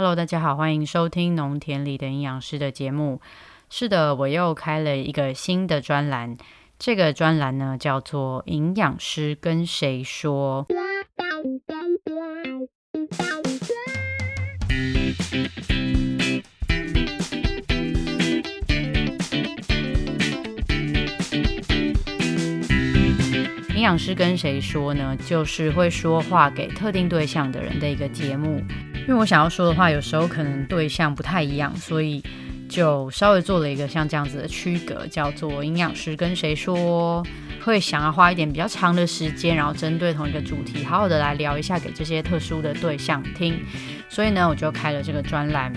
Hello，大家好，欢迎收听农田里的营养师的节目。是的，我又开了一个新的专栏，这个专栏呢叫做“营养师跟谁说”。营养师跟谁说呢？就是会说话给特定对象的人的一个节目。因为我想要说的话，有时候可能对象不太一样，所以就稍微做了一个像这样子的区隔，叫做营养师跟谁说，会想要花一点比较长的时间，然后针对同一个主题，好好的来聊一下给这些特殊的对象听。所以呢，我就开了这个专栏。